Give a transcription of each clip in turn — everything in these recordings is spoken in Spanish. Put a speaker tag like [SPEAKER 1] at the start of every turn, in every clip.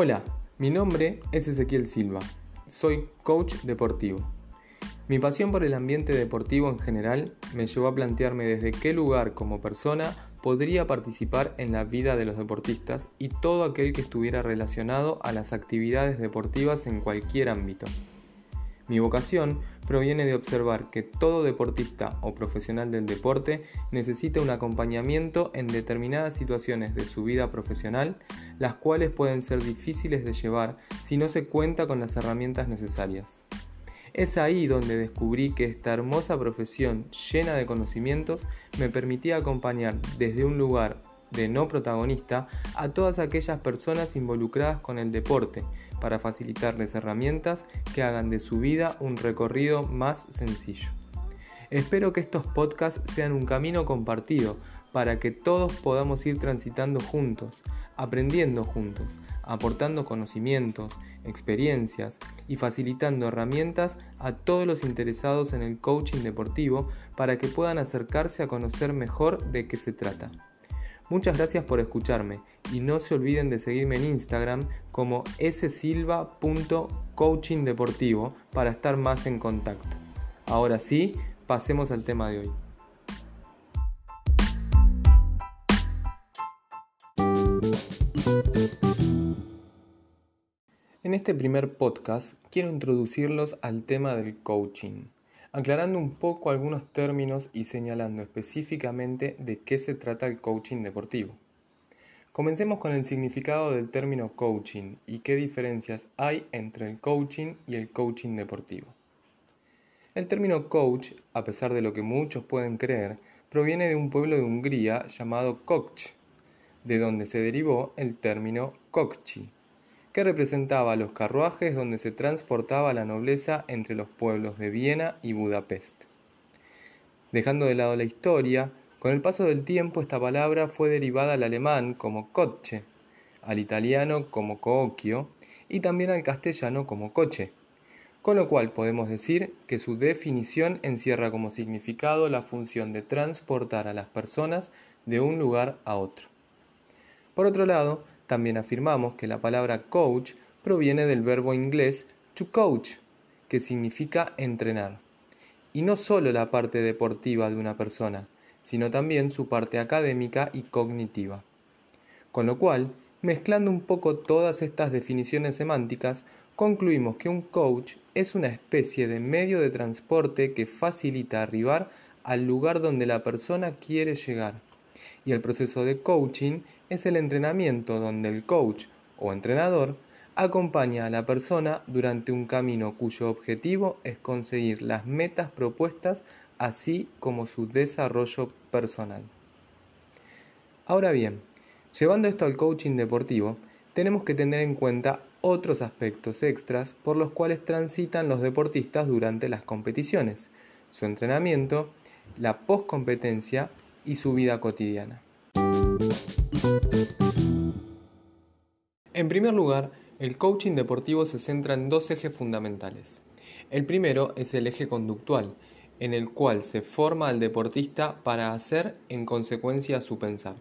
[SPEAKER 1] Hola, mi nombre es Ezequiel Silva, soy coach deportivo. Mi pasión por el ambiente deportivo en general me llevó a plantearme desde qué lugar como persona podría participar en la vida de los deportistas y todo aquel que estuviera relacionado a las actividades deportivas en cualquier ámbito. Mi vocación proviene de observar que todo deportista o profesional del deporte necesita un acompañamiento en determinadas situaciones de su vida profesional, las cuales pueden ser difíciles de llevar si no se cuenta con las herramientas necesarias. Es ahí donde descubrí que esta hermosa profesión llena de conocimientos me permitía acompañar desde un lugar de no protagonista a todas aquellas personas involucradas con el deporte para facilitarles herramientas que hagan de su vida un recorrido más sencillo. Espero que estos podcasts sean un camino compartido para que todos podamos ir transitando juntos, aprendiendo juntos, aportando conocimientos, experiencias y facilitando herramientas a todos los interesados en el coaching deportivo para que puedan acercarse a conocer mejor de qué se trata. Muchas gracias por escucharme y no se olviden de seguirme en Instagram como ssilva.coachingdeportivo para estar más en contacto. Ahora sí, pasemos al tema de hoy. En este primer podcast quiero introducirlos al tema del coaching aclarando un poco algunos términos y señalando específicamente de qué se trata el coaching deportivo. Comencemos con el significado del término coaching y qué diferencias hay entre el coaching y el coaching deportivo. El término coach, a pesar de lo que muchos pueden creer, proviene de un pueblo de Hungría llamado Koch, de donde se derivó el término Kokchi, que representaba los carruajes donde se transportaba la nobleza entre los pueblos de Viena y Budapest. Dejando de lado la historia, con el paso del tiempo esta palabra fue derivada al alemán como coche, al italiano como coocchio y también al castellano como coche, con lo cual podemos decir que su definición encierra como significado la función de transportar a las personas de un lugar a otro. Por otro lado, también afirmamos que la palabra coach proviene del verbo inglés to coach, que significa entrenar. Y no solo la parte deportiva de una persona, sino también su parte académica y cognitiva. Con lo cual, mezclando un poco todas estas definiciones semánticas, concluimos que un coach es una especie de medio de transporte que facilita arribar al lugar donde la persona quiere llegar. Y el proceso de coaching es el entrenamiento donde el coach o entrenador acompaña a la persona durante un camino cuyo objetivo es conseguir las metas propuestas así como su desarrollo personal. Ahora bien, llevando esto al coaching deportivo, tenemos que tener en cuenta otros aspectos extras por los cuales transitan los deportistas durante las competiciones, su entrenamiento, la postcompetencia y su vida cotidiana. En primer lugar, el coaching deportivo se centra en dos ejes fundamentales. El primero es el eje conductual, en el cual se forma al deportista para hacer en consecuencia su pensar.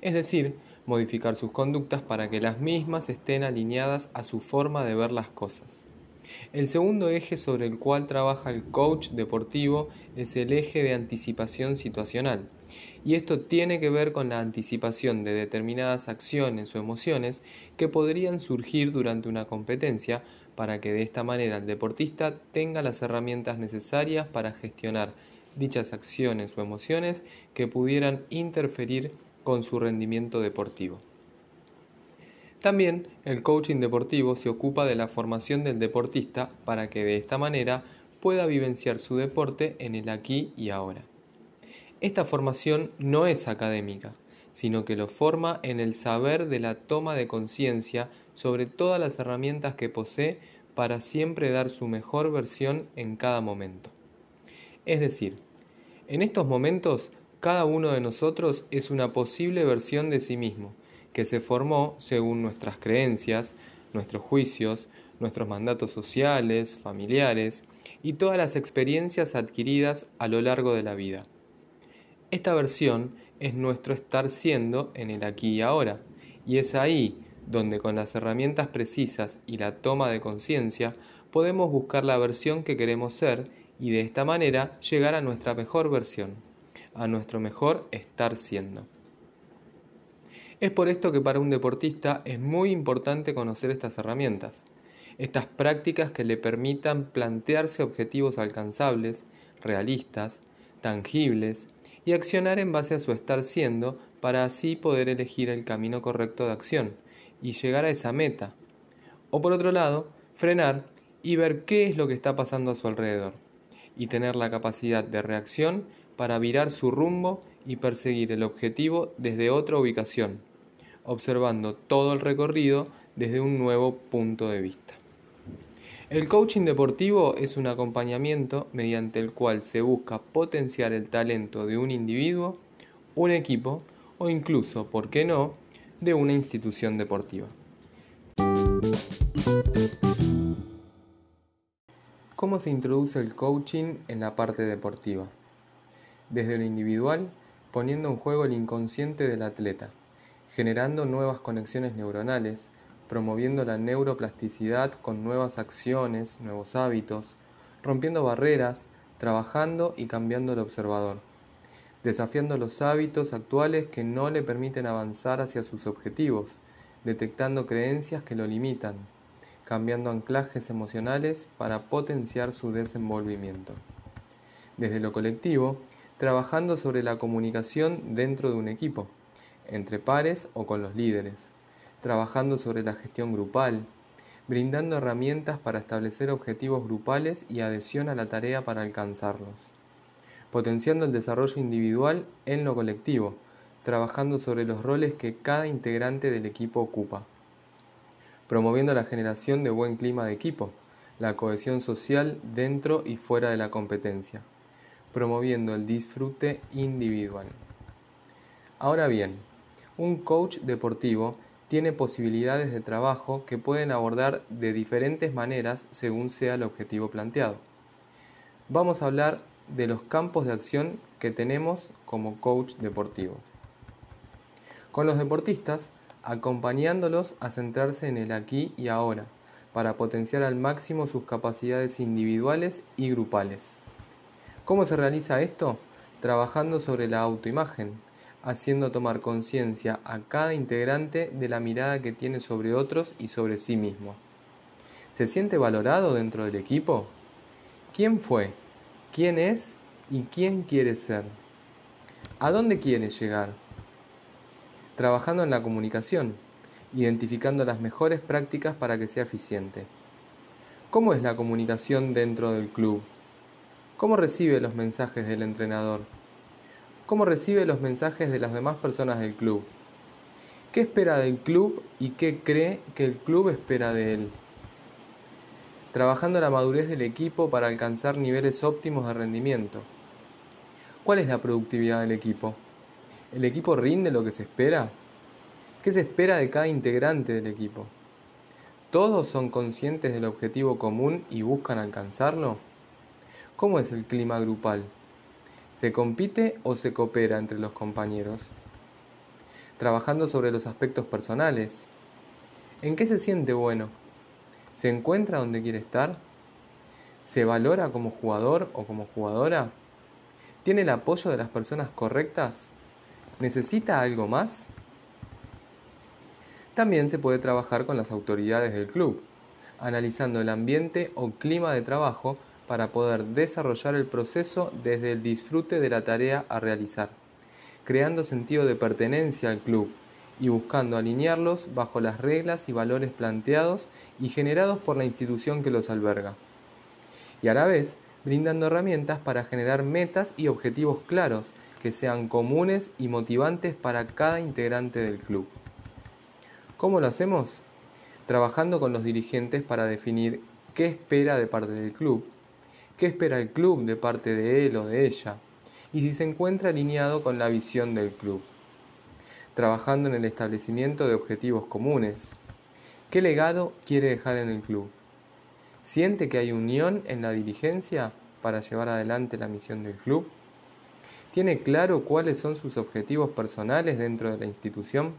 [SPEAKER 1] Es decir, modificar sus conductas para que las mismas estén alineadas a su forma de ver las cosas. El segundo eje sobre el cual trabaja el coach deportivo es el eje de anticipación situacional. Y esto tiene que ver con la anticipación de determinadas acciones o emociones que podrían surgir durante una competencia para que de esta manera el deportista tenga las herramientas necesarias para gestionar dichas acciones o emociones que pudieran interferir con su rendimiento deportivo. También el coaching deportivo se ocupa de la formación del deportista para que de esta manera pueda vivenciar su deporte en el aquí y ahora. Esta formación no es académica, sino que lo forma en el saber de la toma de conciencia sobre todas las herramientas que posee para siempre dar su mejor versión en cada momento. Es decir, en estos momentos cada uno de nosotros es una posible versión de sí mismo, que se formó según nuestras creencias, nuestros juicios, nuestros mandatos sociales, familiares y todas las experiencias adquiridas a lo largo de la vida. Esta versión es nuestro estar siendo en el aquí y ahora, y es ahí donde con las herramientas precisas y la toma de conciencia podemos buscar la versión que queremos ser y de esta manera llegar a nuestra mejor versión, a nuestro mejor estar siendo. Es por esto que para un deportista es muy importante conocer estas herramientas, estas prácticas que le permitan plantearse objetivos alcanzables, realistas, tangibles y accionar en base a su estar siendo para así poder elegir el camino correcto de acción y llegar a esa meta. O por otro lado, frenar y ver qué es lo que está pasando a su alrededor y tener la capacidad de reacción para virar su rumbo y perseguir el objetivo desde otra ubicación, observando todo el recorrido desde un nuevo punto de vista. El coaching deportivo es un acompañamiento mediante el cual se busca potenciar el talento de un individuo, un equipo o incluso, ¿por qué no?, de una institución deportiva. ¿Cómo se introduce el coaching en la parte deportiva? Desde lo individual, poniendo en juego el inconsciente del atleta generando nuevas conexiones neuronales, promoviendo la neuroplasticidad con nuevas acciones, nuevos hábitos, rompiendo barreras, trabajando y cambiando el observador, desafiando los hábitos actuales que no le permiten avanzar hacia sus objetivos, detectando creencias que lo limitan, cambiando anclajes emocionales para potenciar su desenvolvimiento. Desde lo colectivo, trabajando sobre la comunicación dentro de un equipo entre pares o con los líderes, trabajando sobre la gestión grupal, brindando herramientas para establecer objetivos grupales y adhesión a la tarea para alcanzarlos, potenciando el desarrollo individual en lo colectivo, trabajando sobre los roles que cada integrante del equipo ocupa, promoviendo la generación de buen clima de equipo, la cohesión social dentro y fuera de la competencia, promoviendo el disfrute individual. Ahora bien, un coach deportivo tiene posibilidades de trabajo que pueden abordar de diferentes maneras según sea el objetivo planteado. Vamos a hablar de los campos de acción que tenemos como coach deportivo. Con los deportistas, acompañándolos a centrarse en el aquí y ahora, para potenciar al máximo sus capacidades individuales y grupales. ¿Cómo se realiza esto? Trabajando sobre la autoimagen, haciendo tomar conciencia a cada integrante de la mirada que tiene sobre otros y sobre sí mismo. ¿Se siente valorado dentro del equipo? ¿Quién fue? ¿Quién es? ¿Y quién quiere ser? ¿A dónde quiere llegar? Trabajando en la comunicación, identificando las mejores prácticas para que sea eficiente. ¿Cómo es la comunicación dentro del club? ¿Cómo recibe los mensajes del entrenador? Cómo recibe los mensajes de las demás personas del club, qué espera del club y qué cree que el club espera de él. Trabajando la madurez del equipo para alcanzar niveles óptimos de rendimiento. ¿Cuál es la productividad del equipo? ¿El equipo rinde lo que se espera? ¿Qué se espera de cada integrante del equipo? ¿Todos son conscientes del objetivo común y buscan alcanzarlo? ¿Cómo es el clima grupal? ¿Se compite o se coopera entre los compañeros? Trabajando sobre los aspectos personales. ¿En qué se siente bueno? ¿Se encuentra donde quiere estar? ¿Se valora como jugador o como jugadora? ¿Tiene el apoyo de las personas correctas? ¿Necesita algo más? También se puede trabajar con las autoridades del club, analizando el ambiente o clima de trabajo para poder desarrollar el proceso desde el disfrute de la tarea a realizar, creando sentido de pertenencia al club y buscando alinearlos bajo las reglas y valores planteados y generados por la institución que los alberga. Y a la vez, brindando herramientas para generar metas y objetivos claros que sean comunes y motivantes para cada integrante del club. ¿Cómo lo hacemos? Trabajando con los dirigentes para definir qué espera de parte del club, qué espera el club de parte de él o de ella y si se encuentra alineado con la visión del club. Trabajando en el establecimiento de objetivos comunes. ¿Qué legado quiere dejar en el club? ¿Siente que hay unión en la dirigencia para llevar adelante la misión del club? ¿Tiene claro cuáles son sus objetivos personales dentro de la institución?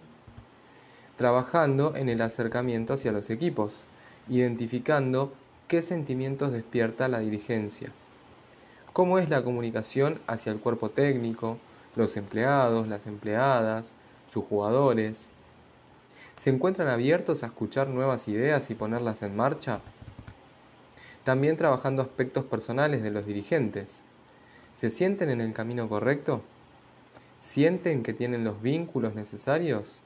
[SPEAKER 1] trabajando en el acercamiento hacia los equipos, identificando qué sentimientos despierta la dirigencia, cómo es la comunicación hacia el cuerpo técnico, los empleados, las empleadas, sus jugadores. ¿Se encuentran abiertos a escuchar nuevas ideas y ponerlas en marcha? También trabajando aspectos personales de los dirigentes. ¿Se sienten en el camino correcto? ¿Sienten que tienen los vínculos necesarios?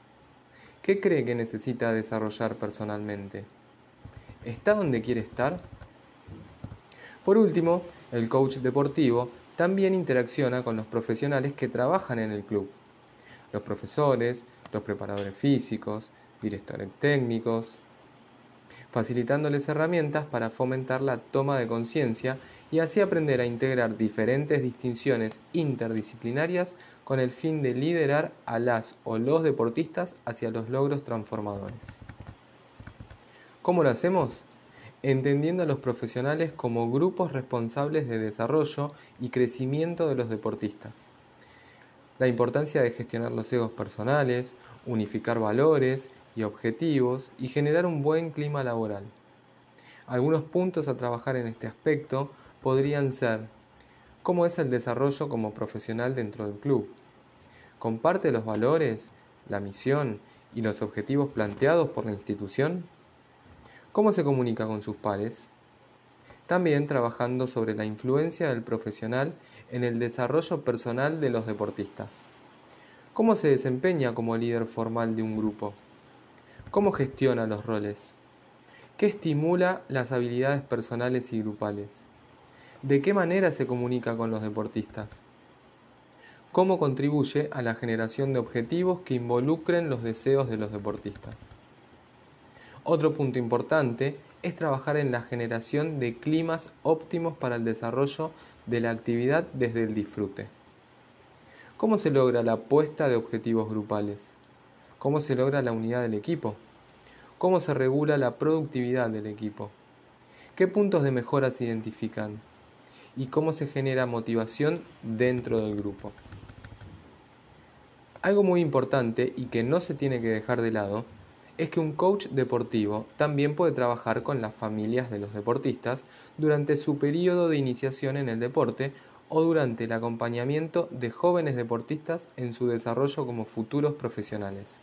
[SPEAKER 1] ¿Qué cree que necesita desarrollar personalmente? ¿Está donde quiere estar? Por último, el coach deportivo también interacciona con los profesionales que trabajan en el club. Los profesores, los preparadores físicos, directores técnicos, facilitándoles herramientas para fomentar la toma de conciencia y así aprender a integrar diferentes distinciones interdisciplinarias con el fin de liderar a las o los deportistas hacia los logros transformadores. ¿Cómo lo hacemos? Entendiendo a los profesionales como grupos responsables de desarrollo y crecimiento de los deportistas. La importancia de gestionar los egos personales, unificar valores y objetivos y generar un buen clima laboral. Algunos puntos a trabajar en este aspecto podrían ser cómo es el desarrollo como profesional dentro del club. ¿Comparte los valores, la misión y los objetivos planteados por la institución? ¿Cómo se comunica con sus pares? También trabajando sobre la influencia del profesional en el desarrollo personal de los deportistas. ¿Cómo se desempeña como líder formal de un grupo? ¿Cómo gestiona los roles? ¿Qué estimula las habilidades personales y grupales? ¿De qué manera se comunica con los deportistas? ¿Cómo contribuye a la generación de objetivos que involucren los deseos de los deportistas? Otro punto importante es trabajar en la generación de climas óptimos para el desarrollo de la actividad desde el disfrute. ¿Cómo se logra la puesta de objetivos grupales? ¿Cómo se logra la unidad del equipo? ¿Cómo se regula la productividad del equipo? ¿Qué puntos de mejora se identifican? y cómo se genera motivación dentro del grupo. Algo muy importante y que no se tiene que dejar de lado es que un coach deportivo también puede trabajar con las familias de los deportistas durante su periodo de iniciación en el deporte o durante el acompañamiento de jóvenes deportistas en su desarrollo como futuros profesionales.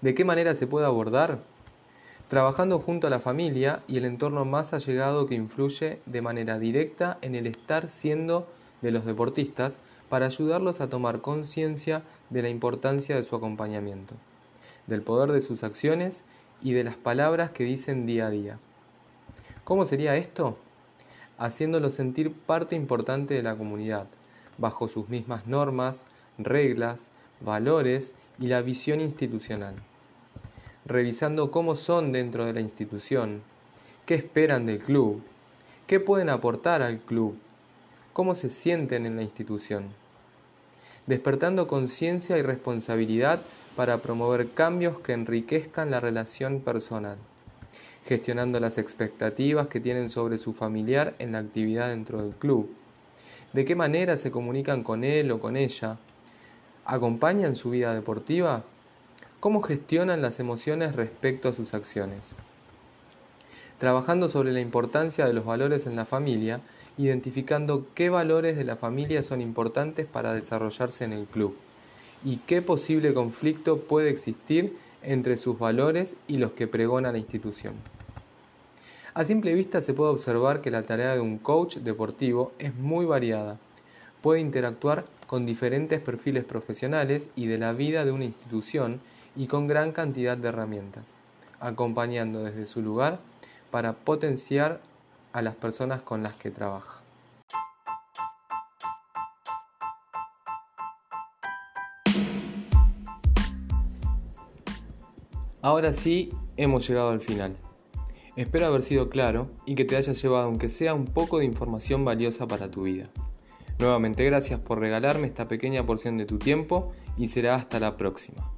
[SPEAKER 1] ¿De qué manera se puede abordar? trabajando junto a la familia y el entorno más allegado que influye de manera directa en el estar siendo de los deportistas para ayudarlos a tomar conciencia de la importancia de su acompañamiento, del poder de sus acciones y de las palabras que dicen día a día. ¿Cómo sería esto? Haciéndolos sentir parte importante de la comunidad, bajo sus mismas normas, reglas, valores y la visión institucional revisando cómo son dentro de la institución, qué esperan del club, qué pueden aportar al club, cómo se sienten en la institución, despertando conciencia y responsabilidad para promover cambios que enriquezcan la relación personal, gestionando las expectativas que tienen sobre su familiar en la actividad dentro del club, de qué manera se comunican con él o con ella, acompañan su vida deportiva cómo gestionan las emociones respecto a sus acciones. Trabajando sobre la importancia de los valores en la familia, identificando qué valores de la familia son importantes para desarrollarse en el club y qué posible conflicto puede existir entre sus valores y los que pregona la institución. A simple vista se puede observar que la tarea de un coach deportivo es muy variada. Puede interactuar con diferentes perfiles profesionales y de la vida de una institución y con gran cantidad de herramientas, acompañando desde su lugar para potenciar a las personas con las que trabaja. Ahora sí, hemos llegado al final. Espero haber sido claro y que te haya llevado aunque sea un poco de información valiosa para tu vida. Nuevamente gracias por regalarme esta pequeña porción de tu tiempo y será hasta la próxima.